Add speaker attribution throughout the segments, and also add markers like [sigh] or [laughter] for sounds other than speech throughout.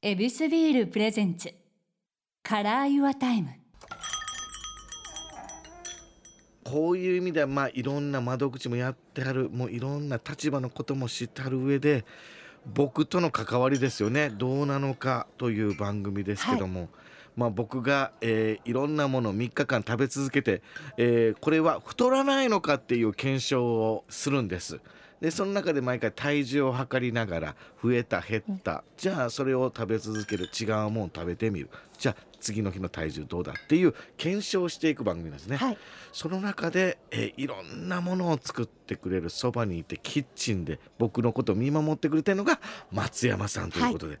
Speaker 1: ヱビスビール presents。Color Your Time。
Speaker 2: こういう意味ではまあいろんな窓口もやってはる。もういろんな立場のことも知ってはる上で僕との関わりですよね。どうなのかという番組ですけども、まあ、僕が、えーいろんなものを3日間食べ続けて、えーこれは太らないのかっていう検証をするんです。でその中で毎回体重を測りながら増えた減った、じゃあそれを食べ続ける。違うものを食べてみる。じゃあ次の日の体重どうだっていう検証をしていく番組なんですね。
Speaker 3: はい。
Speaker 2: その中で、えーいろんなものを作ってくれるそばにいてキッチンで僕のことを見守ってくれてるのが松山さんということで、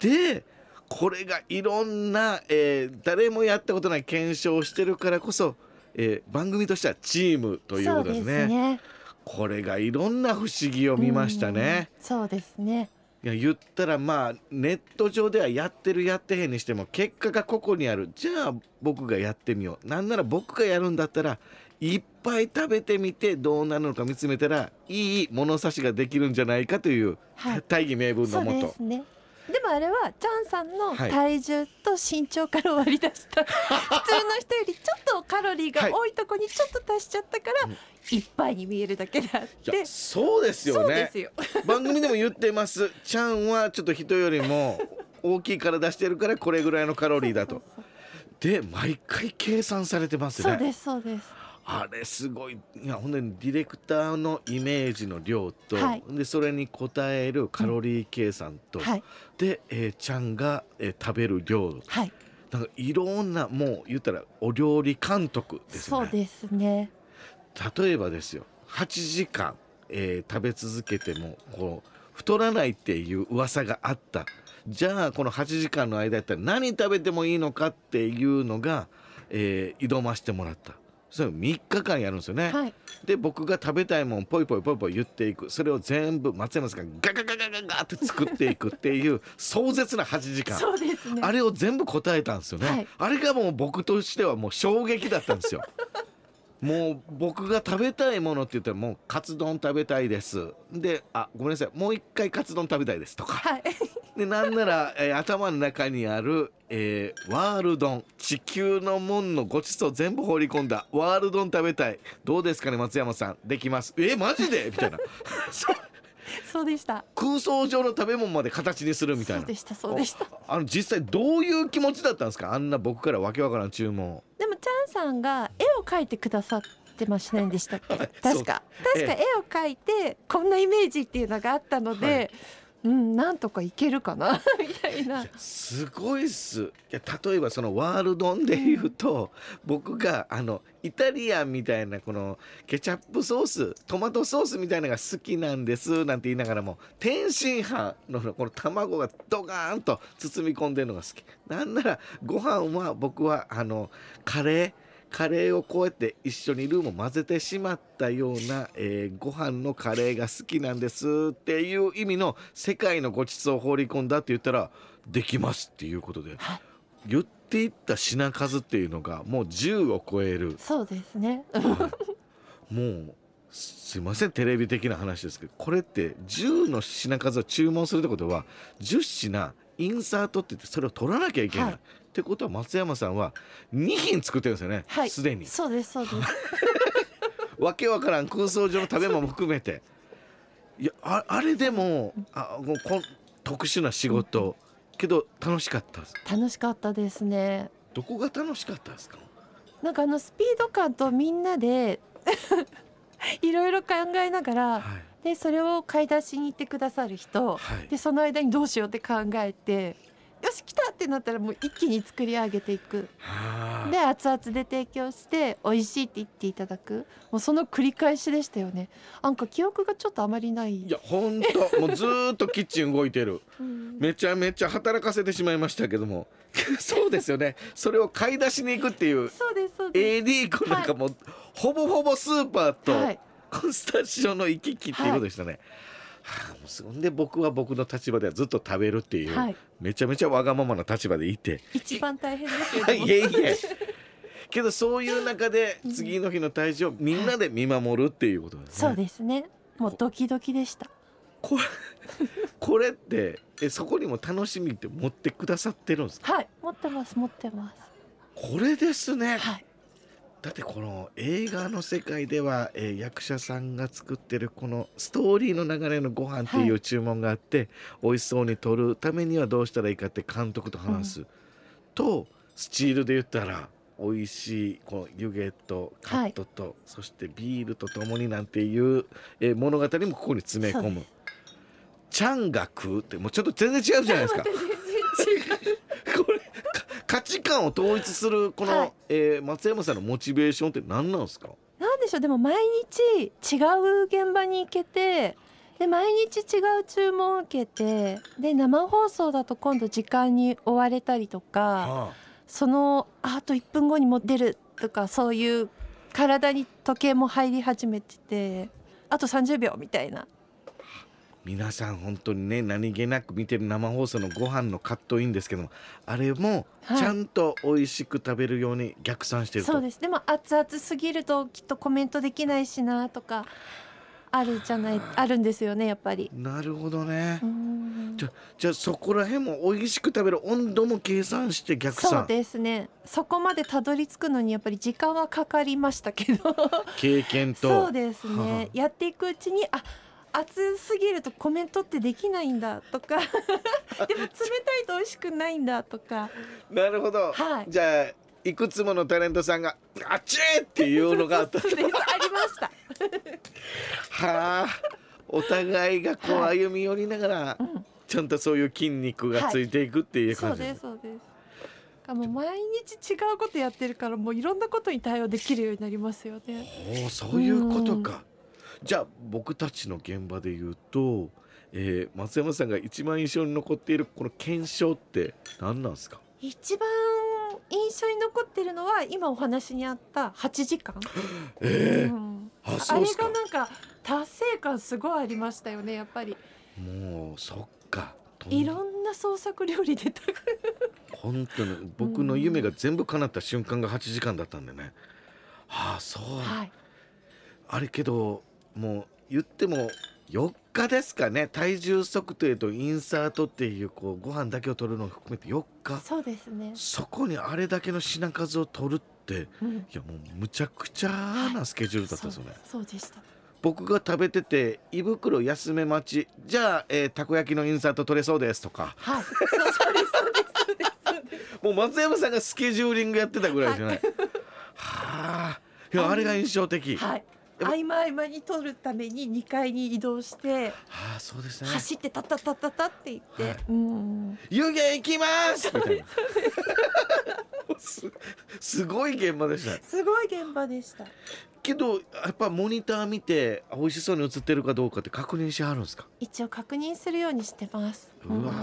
Speaker 2: でこれがいろんな、えー誰もやったことない検証をしてるからこそ、えー番組としてはチームということですね。これがいろんな不思議を見ましたね。
Speaker 3: うんそうですね。
Speaker 2: いや言ったらまあネット上ではやってるやってへんにしても結果がここにある。じゃあ僕がやってみよう。なんなら僕がやるんだったらいっぱい食べてみてどうなるのか見つめたらいい物差しができるんじゃないかという、
Speaker 3: はい。
Speaker 2: 大義名分のもと。
Speaker 3: ですねでもあれはチャンさんの
Speaker 2: はい。
Speaker 3: 体重と身長から割り出した、[laughs] 普通の人よりちょっとカロリーが多いとこにちょっと足しちゃったから、いっぱいに見えるだけであって。
Speaker 2: そうですよね。[laughs] 番組でも言ってます。ちゃんはちょっと人よりも大きい体してるからこれぐらいのカロリーだと。で毎回計算されてますね。
Speaker 3: そうですそうです
Speaker 2: あれすごい。いやほんでディレクターのイメージの量と、
Speaker 3: はい。
Speaker 2: でそれに応えるカロリー計算と、
Speaker 3: はい。
Speaker 2: で、えーちゃんが、えー食べる量
Speaker 3: はい。
Speaker 2: なんかいろんなもう言ったらお料理監督ですよね。
Speaker 3: そうですね。
Speaker 2: 例えばですよ8時間、えー食べ続けてもこう太らないっていう噂があった。じゃあこの8時間の間やったら何食べてもいいのかっていうのが、えー挑ましてもらったそれを3日間やるんですよね、
Speaker 3: はい。
Speaker 2: で僕が食べたいもんポイポイポイポイ言っていく。それを全部松山さんがガガガガガガって作っていくっていう壮絶な8時間
Speaker 3: そうですね
Speaker 2: あれを全部答えたんですよね、
Speaker 3: はい
Speaker 2: あれがもう僕としてはもう衝撃だったんですよもう僕が食べたいものって言ったらもうカツ丼食べたいですであごめんなさいもう一回カツ丼食べたいですとか
Speaker 3: はい
Speaker 2: でなんなら、えー頭の中にある、えーワールドン地球のもんのごちそう全部放り込んだ。ワールドン食べたい。どうですかね松山さん。できます。えマジで？みたいな。[laughs] そう。
Speaker 3: そうでした。
Speaker 2: 空想上の食べ物まで形にするみたいな。
Speaker 3: そうでしたそうでした。
Speaker 2: あの実際どういう気持ちだったんですか？あんな僕からわけわからん注文を。
Speaker 3: でもチャンさんが絵を描いてくださってませんでしたっけ？[laughs]
Speaker 2: はい。
Speaker 3: 確か。確か絵を描いてこんなイメージっていうのがあったので、
Speaker 2: はい
Speaker 3: うんなんとかいけるかな [laughs] みたいな。
Speaker 2: すごいっす。いや例えばそのワールドンで言うと、僕があのイタリアンみたいなこのケチャップソーストマトソースみたいなのが好きなんですなんて言いながらも天津飯のこの卵がドカーンと包み込んでるのが好き。なんならご飯は僕はあのカレーカレーをこうやって一緒にルーも混ぜてしまったような、えーご飯のカレーが好きなんですっていう意味の世界のごちそうを放り込んだって言ったらできますっていうことで
Speaker 3: はい。
Speaker 2: 言っていった品数っていうのがもう10を超える。
Speaker 3: そうですね。
Speaker 2: もうすいませんテレビ的な話ですけどこれって10の品数を注文するってことは10品インサートって言ってそれを取らなきゃいけない、
Speaker 3: はい。
Speaker 2: ってことは松山さんは2品作ってるんですよね。
Speaker 3: はい。
Speaker 2: すで、に。
Speaker 3: そうですそうです。[laughs]
Speaker 2: わけわからん空想上の食べ物も含めて。いやああれでもあここ特殊な仕事、けど楽しかったです。
Speaker 3: 楽しかったですね。
Speaker 2: どこが楽しかったですか？
Speaker 3: なんかあのスピード感とみんなで [laughs] いろいろ考えながら
Speaker 2: はい。
Speaker 3: でそれを買い出しに行ってくださる人
Speaker 2: はい。
Speaker 3: でその間にどうしようって考えてよし来たってなったらもう一気に作り上げていく。
Speaker 2: はあ。
Speaker 3: で熱々で提供して美味しいって言っていただく。もうその繰り返しでしたよね。なんか記憶がちょっとあまりない。
Speaker 2: いや本当。もうずーっとキッチン動いてる。
Speaker 3: うん。
Speaker 2: めちゃめちゃ働かせてしまいましたけども。[laughs] そうですよね。それを買い出しに行くっていう。
Speaker 3: そうですそうです。
Speaker 2: AD 君なんかもう、ほぼほぼスーパーと、
Speaker 3: はい。
Speaker 2: スタジオの行き来っていうことでしたね。はあ、もうそんで僕は僕の立場ではずっと食べるっていう、
Speaker 3: はい。
Speaker 2: めちゃめちゃわがままな立場でいて
Speaker 3: 一番大変ですよ [laughs]
Speaker 2: いえいえ。けどそういう中で次の日の体重をみんなで見守るっていうことですね。
Speaker 3: そうですね。もうドキドキでした。
Speaker 2: これ [laughs] これってえそこにも楽しみって持ってくださってるんですか？
Speaker 3: はい持ってます持ってます。
Speaker 2: これですね。
Speaker 3: はい
Speaker 2: だってこの映画の世界では、えー役者さんが作ってるこのストーリーの流れのご飯っていう注文があって、美味しそうに撮るためにはどうしたらいいかって監督と話す、とスチールで言ったら美味しいこの湯気とカットと、そしてビールとともになんていう、えー物語もここに詰め込む。ちゃんが食うってもうちょっと全然違うじゃないですか。[laughs] 価値観を統一するこの、
Speaker 3: はい。
Speaker 2: えー松山さんのモチベーションって何なんですか？
Speaker 3: なんでしょう。でも毎日違う現場に行けてで毎日違う注文を受けてで生放送だと今度時間に追われたりとか
Speaker 2: は
Speaker 3: そのああと1分後にも出るとかそういう体に時計も入り始めててあと30秒みたいな
Speaker 2: 皆さん本当にね何気なく見てる生放送のご飯のカットインですけどもあれも
Speaker 3: はい。
Speaker 2: ちゃんと美味しく食べるように逆算してると、
Speaker 3: そうです。でも熱々すぎるときっとコメントできないしなとかあるじゃないあるんですよねやっぱり。
Speaker 2: なるほどね、
Speaker 3: うん。
Speaker 2: じゃじゃあそこら辺も美味しく食べる温度も計算して逆
Speaker 3: そう
Speaker 2: 算
Speaker 3: ですね。そこまでたどり着くのにやっぱり時間はかかりましたけど。
Speaker 2: 経験と。
Speaker 3: そうです
Speaker 2: は
Speaker 3: ねやっていくうちにあ熱すぎるとコメントってできないんだとか。[laughs] でも冷たいと美味しくないんだとか。
Speaker 2: なるほど、
Speaker 3: はい。
Speaker 2: じゃあいくつものタレントさんが「あっち!」っていうのがあった。
Speaker 3: ありました。
Speaker 2: はあ。お互いがこう
Speaker 3: はい
Speaker 2: 歩み寄りながら、
Speaker 3: うん
Speaker 2: ちゃんとそういう筋肉がついていくっていう
Speaker 3: そう
Speaker 2: 感じ、
Speaker 3: です。そうです。かもう毎日違うことやってるからもういろんなことに対応できるようになります。よね
Speaker 2: おおそういうことか、じゃあ僕たちの現場で言うと、えー松山さんが一番印象に残っているこの検証って何なんですか？
Speaker 3: 一番印象に残ってるのは今お話にあった8時間、
Speaker 2: え
Speaker 3: うん。
Speaker 2: あ
Speaker 3: あれがなんか達成感すごいありましたよねやっぱり。
Speaker 2: もうそっか。
Speaker 3: いろんな創作料理出た
Speaker 2: 本当に僕の夢が全部叶った瞬間が8時間だったんでね。ああそう、
Speaker 3: はい。
Speaker 2: あれけどもう言っても4日ですかね。体重測定とインサートっていうこうご飯だけを取るのを含めて4日。
Speaker 3: そうですね、
Speaker 2: そこにあれだけの品数を取るって
Speaker 3: うん、
Speaker 2: いやもうむちゃくちゃなスケジュールだったんですよね、
Speaker 3: そうそうでした。
Speaker 2: 僕が食べてて胃袋休め待ち。じゃあ、えーたこ焼きのインサート取れそうですとか。
Speaker 3: はい。そうそうですそうです
Speaker 2: もう松山さんがスケジューリングやってたぐらいじゃない、はあ。いやあれが印象的、は
Speaker 3: はい合間合間に撮るために2階に移動して
Speaker 2: あそうですね。
Speaker 3: 走ってタッタッタッタッタって言って、
Speaker 2: はい。
Speaker 3: うん。
Speaker 2: 湯気行きます！みたいな。[laughs] すすごい現場でした。
Speaker 3: すごい現場でした。
Speaker 2: けどやっぱモニター見てあ美味しそうに映ってるかどうかって確認しはるんですか？
Speaker 3: 一応確認するようにしてます。
Speaker 2: うわー。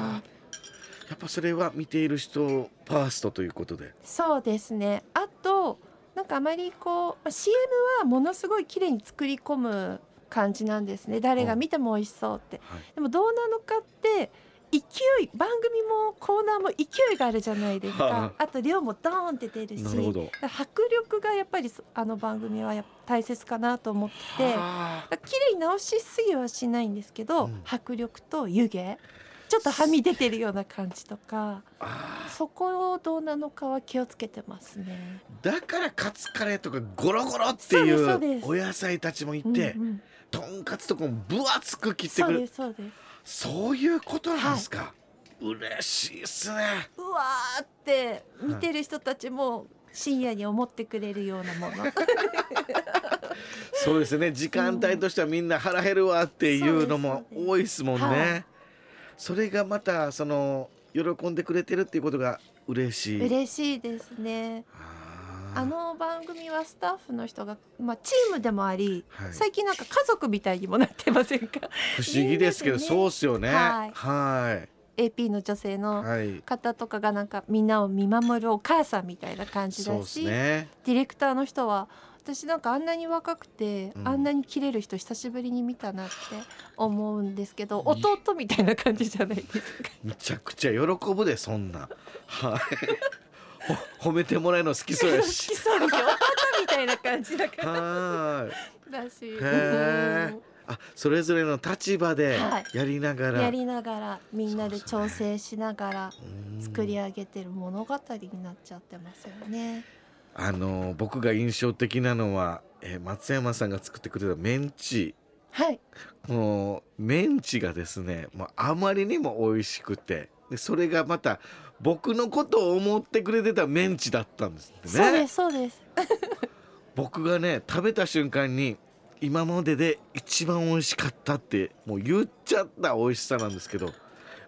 Speaker 2: やっぱそれは見ている人ファーストということで。
Speaker 3: そうですね。あとなんかあまりこうまあ CM はものすごい綺麗に作り込む感じなんですね。誰が見ても美味しそうって。
Speaker 2: はい。
Speaker 3: でもどうなのかって勢い番組もコーナーも勢いがあるじゃないです
Speaker 2: は
Speaker 3: かあと量もドーンって出るし。迫力がやっぱりそあの番組は大切かなと思って。
Speaker 2: はあ。
Speaker 3: だから綺麗に直しすぎはしないんですけど、
Speaker 2: うん。
Speaker 3: 迫力と湯気ちょっとはみ出てるような感じとか
Speaker 2: あ
Speaker 3: そこをどうなのかは気をつけてますね。
Speaker 2: ーだからカツカレーとかゴロゴロってい
Speaker 3: そう
Speaker 2: お野菜たちもいて、
Speaker 3: うんうん。
Speaker 2: とんかつとかも分厚く切って
Speaker 3: そう
Speaker 2: くる
Speaker 3: そうです。
Speaker 2: そういうことなんですか、嬉しいっすね。
Speaker 3: うわーって見てる人たちも深夜に思ってくれるようなもの。[laughs]
Speaker 2: そうですね。時間帯としてはみんな腹減るわっていうのも多いですもんね、
Speaker 3: はい
Speaker 2: それがまたその喜んでくれてるっていうことが嬉しい。
Speaker 3: 嬉しいですね。
Speaker 2: あ
Speaker 3: の番組はスタッフの人が、まあ、チームでもあり、
Speaker 2: はい。
Speaker 3: 最近なんか家族みたいにもなってませんか？
Speaker 2: 不思議ですけど
Speaker 3: ね
Speaker 2: そうっすよね。
Speaker 3: はい。
Speaker 2: は
Speaker 3: AP の女性
Speaker 2: い
Speaker 3: の
Speaker 2: はい。
Speaker 3: 方とかがなんかみんなを見守るお母さんみたいな感じだし、
Speaker 2: ね。
Speaker 3: ディレクターの人は私なんかあんなに若くて、
Speaker 2: うん。
Speaker 3: あんなに切れる人久しぶりに見たなって思うんですけど弟みたいな感じじゃないですか。
Speaker 2: むちゃくちゃ喜ぶでそんな。はい。ほ [laughs] 褒めてもらえるの好きそうや
Speaker 3: 好
Speaker 2: し
Speaker 3: きそうですよ弟みたいな感じだから。
Speaker 2: は
Speaker 3: だし。
Speaker 2: へー。
Speaker 3: うん。
Speaker 2: あそれぞれの立場で
Speaker 3: はい。
Speaker 2: やりながら、
Speaker 3: やりながらみんなで調整しながら
Speaker 2: うん。
Speaker 3: 作り上げてる物語になっちゃってますよね。
Speaker 2: あの僕が印象的なのは、えー松山さんが作ってくれたメンチ
Speaker 3: はい
Speaker 2: このメンチがですね、まあ、あまりにも美味しくてでそれがまた僕のことを思ってくれてたメンチだったんですってね。
Speaker 3: そうですそうです。[laughs]
Speaker 2: 僕がね食べた瞬間に今までで一番美味しかったってもう言っちゃった美味しさなんですけど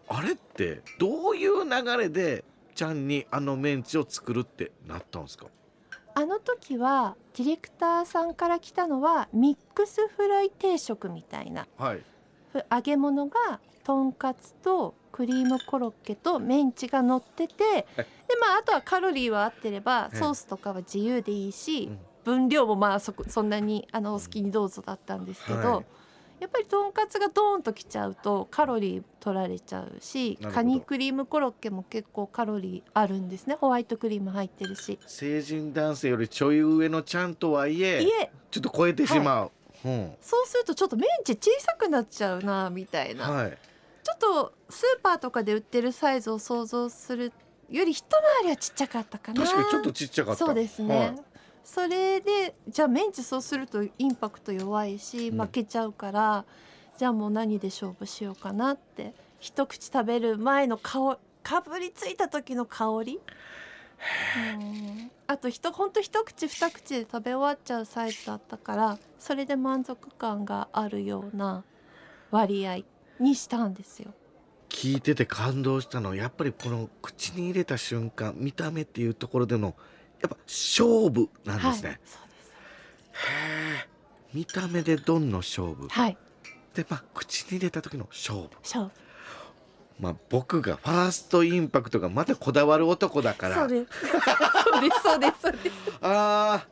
Speaker 2: あれってどういう流れでちゃんにあのメンチを作るってなったんですか？
Speaker 3: あの時はディレクターさんから来たのはミックスフライ定食みたいな。
Speaker 2: はい。
Speaker 3: ふ揚げ物がとんかつとクリームコロッケとメンチが乗っててでまああとはカロリーは合ってれば
Speaker 2: ええ。
Speaker 3: ソースとかは自由でいいし
Speaker 2: うん。
Speaker 3: 分量もまあそこそんなにあのお好きにどうぞだったんですけど、
Speaker 2: はい
Speaker 3: やっぱりとんかつがドーンときちゃうとカロリー取られちゃうしカニクリームコロッケも結構カロリーあるんですね。ホワイトクリーム入ってるし。
Speaker 2: 成人男性よりちょい上のちゃんとはいえちょっと超えてしまう、うん。
Speaker 3: そうするとちょっとメンチ小さくなっちゃうなみたいな、
Speaker 2: はい。
Speaker 3: ちょっとスーパーとかで売ってるサイズを想像するより一回りはちっちゃかったかな。
Speaker 2: 確かにちょっとちっちゃかった。
Speaker 3: そうですね、
Speaker 2: はい
Speaker 3: それでじゃあメンチそうするとインパクト弱いし
Speaker 2: うん。
Speaker 3: 負けちゃうから、じゃあもう何で勝負しようかなって。一口食べる前の香かぶりついた時の香り？うん。あとひとほんと一口二口で食べ終わっちゃうサイズだったからそれで満足感があるような割合にしたんですよ。
Speaker 2: 聞いてて感動したのはやっぱりこの口に入れた瞬間見た目っていうところでのやっぱ勝負なんですね、
Speaker 3: はい、そうです。
Speaker 2: へえ見た目でどんの勝負？
Speaker 3: はい。
Speaker 2: でまあ口に入れた時の勝負。
Speaker 3: 勝負。
Speaker 2: まあ僕がファーストインパクトがまたこだわる男だから。
Speaker 3: そうです。そうですそうです
Speaker 2: あ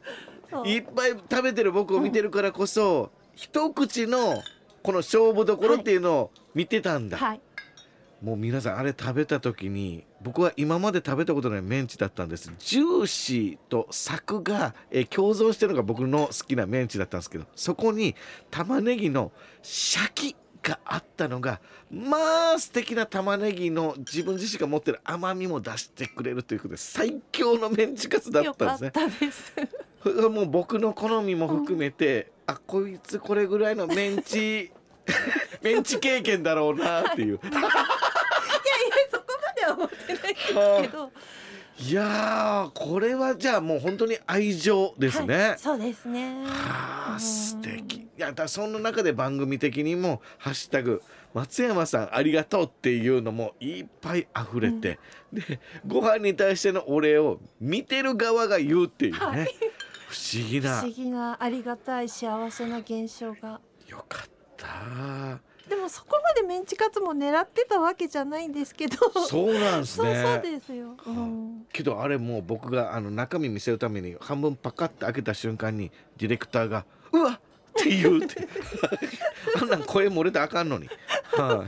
Speaker 3: そう。
Speaker 2: ーいっぱい食べてる僕を見てるからこそ、一口のこの勝負どころっていうのを見てたんだ、
Speaker 3: はい
Speaker 2: もう皆さんあれ食べた時に僕は今まで食べたことないメンチだったんですジューシーとサクが、えー共存してるのが僕の好きなメンチだったんですけどそこに玉ねぎのシャキがあったのがまあ素敵な玉ねぎの自分自身が持ってる甘みも出してくれるということで最強のメンチカツだったんですね。
Speaker 3: たです。
Speaker 2: それがもう僕の好みも含めて、あこいつこれぐらいのメンチ [laughs] メンチ経験だろうなっていう。
Speaker 3: いやい思ってないですけど。
Speaker 2: いやーこれはじゃあもう本当に愛情ですね。
Speaker 3: はいそうですね。
Speaker 2: はあ
Speaker 3: うん
Speaker 2: 素敵いやだその中で番組的にも「ハッシュタグ松山さんありがとう」っていうのもいっぱい溢れて、でご飯に対してのお礼を見てる側が言うっていうね、
Speaker 3: はい
Speaker 2: 不思議な
Speaker 3: 不思議なありがたい幸せな現象が。
Speaker 2: よかった
Speaker 3: でもそこまでメンチカツも狙ってたわけじゃないんですけど。
Speaker 2: そうなんです
Speaker 3: そう
Speaker 2: ね
Speaker 3: そうですよ。うん。
Speaker 2: けどあれもう僕があの中身見せるために半分パカッて開けた瞬間にディレクターが「うわっ!」って言うって。[laughs] あんなん声漏れたらあかんのに、は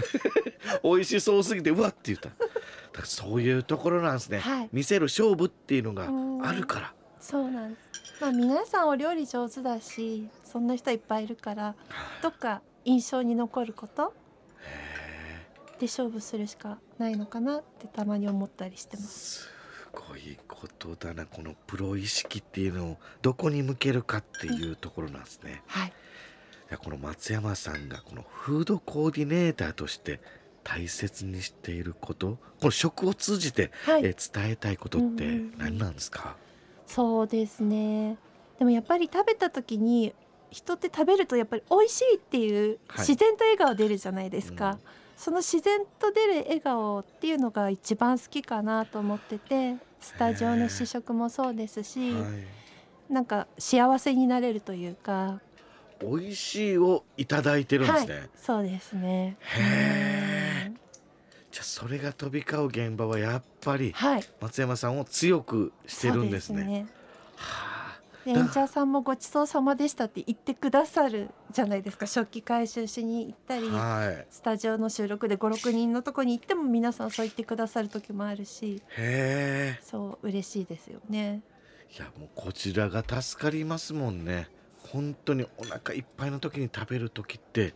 Speaker 2: い、[laughs] 美味しそうすぎて「うわっ!」って言った。だからそういうところなんですね、
Speaker 3: はい。
Speaker 2: 見せる勝負っていうのがあるから。
Speaker 3: そうなんです。まあ皆さんお料理上手だし、そんな人いっぱいいるから、どっか印象に残ることで勝負するしかないのかなってたまに思ったりしてます。
Speaker 2: すごいことだなこのプロ意識っていうのをどこに向けるかっていうところなんですね。
Speaker 3: はい。
Speaker 2: いやこの松山さんがこのフードコーディネーターとして大切にしていることこの食を通じて、
Speaker 3: はい
Speaker 2: え伝えたいことって
Speaker 3: うんうんうん
Speaker 2: 何なんですか、
Speaker 3: そうですね。でもやっぱり食べた時に人って食べるとやっぱり美味しいっていう
Speaker 2: はい
Speaker 3: 自然と笑顔出るじゃないですか。
Speaker 2: うん
Speaker 3: その自然と出る笑顔っていうのが一番好きかなと思ってて、スタジオの試食もそうですし、
Speaker 2: はい、
Speaker 3: なんか幸せになれるというか。
Speaker 2: 美味しいをいただいてるんですね、
Speaker 3: はい、そうですね。
Speaker 2: へー
Speaker 3: うん
Speaker 2: じゃあそれが飛び交う現場はやっぱり
Speaker 3: はい。
Speaker 2: 松山さんを強くしてるんですね。はあ
Speaker 3: でエンチャーさんもごちそうさまでしたって言ってくださるじゃないですか。食器回収しに行ったり。
Speaker 2: はい
Speaker 3: スタジオの収録で56人のとこに行っても皆さんそう言ってくださる時もあるし
Speaker 2: へえ
Speaker 3: そう嬉しいですよね。
Speaker 2: いやもうこちらが助かりますもんね本当にお腹いっぱいの時に食べる時って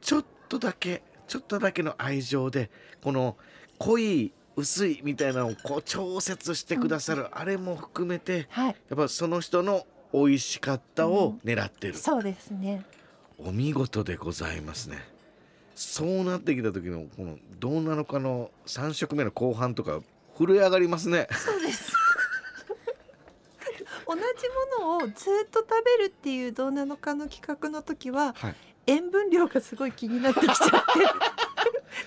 Speaker 2: ちょっとだけちょっとだけの愛情でこの濃い薄いみたいなのをこう調節してくださる、あれも含めて
Speaker 3: はい。
Speaker 2: やっぱその人の美味しかったを狙ってる、
Speaker 3: そうですね。
Speaker 2: お見事でございますね。そうなってきた時のこのどうなのかの3食目の後半とか震え上がりますね。
Speaker 3: そうです。[laughs] 同じものをずっと食べるっていうどうなのかの企画の時は
Speaker 2: はい。
Speaker 3: 塩分量がすごい気になってきちゃって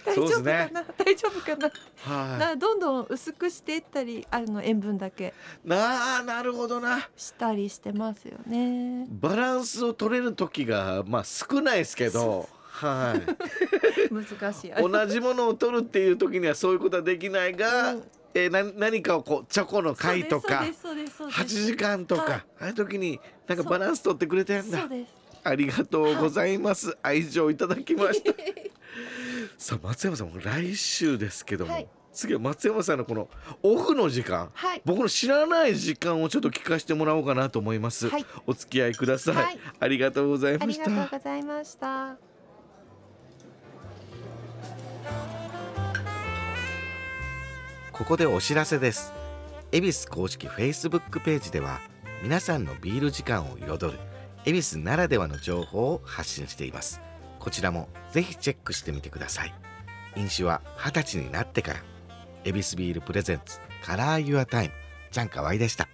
Speaker 3: 大丈夫かな、大丈夫かな？[laughs]
Speaker 2: は
Speaker 3: らどんどん薄くしていったりあの塩分だけ。
Speaker 2: いなあなるほどな。
Speaker 3: したりしてますよね。
Speaker 2: バランスを取れる時がまあ少ないですけど。はい。[laughs]
Speaker 3: 難しい。
Speaker 2: 同じものを取るっていう時にはそういうことはできないが、
Speaker 3: うん。
Speaker 2: えーな何かをこうチョコの回とか
Speaker 3: そうですそうですそうです。
Speaker 2: 8時間とか、
Speaker 3: はい。
Speaker 2: ああいう時になんかバランス取ってくれてるんだ。
Speaker 3: そうです。
Speaker 2: ありがとうございます、愛情いただきました [laughs] さあ松山さんも来週ですけども、
Speaker 3: はい。
Speaker 2: 次は松山さんのこのオフの時間。
Speaker 3: はい。
Speaker 2: 僕の知らない時間をちょっと聞かせてもらおうかなと思います、
Speaker 3: はい。
Speaker 2: お付き合いください、
Speaker 3: はい。
Speaker 2: ありがとうござい
Speaker 3: ありがあり
Speaker 2: がとう
Speaker 3: ございました。
Speaker 2: ここでお知らせです。ヱビス公式 Facebook ページでは皆さんのビール時間を彩るヱビスならではの情報を発信していますこちらもぜひチェックしてみてください。飲酒は二十歳になってから。ヱビスビール presents Color Your Time。チャンカワイでした。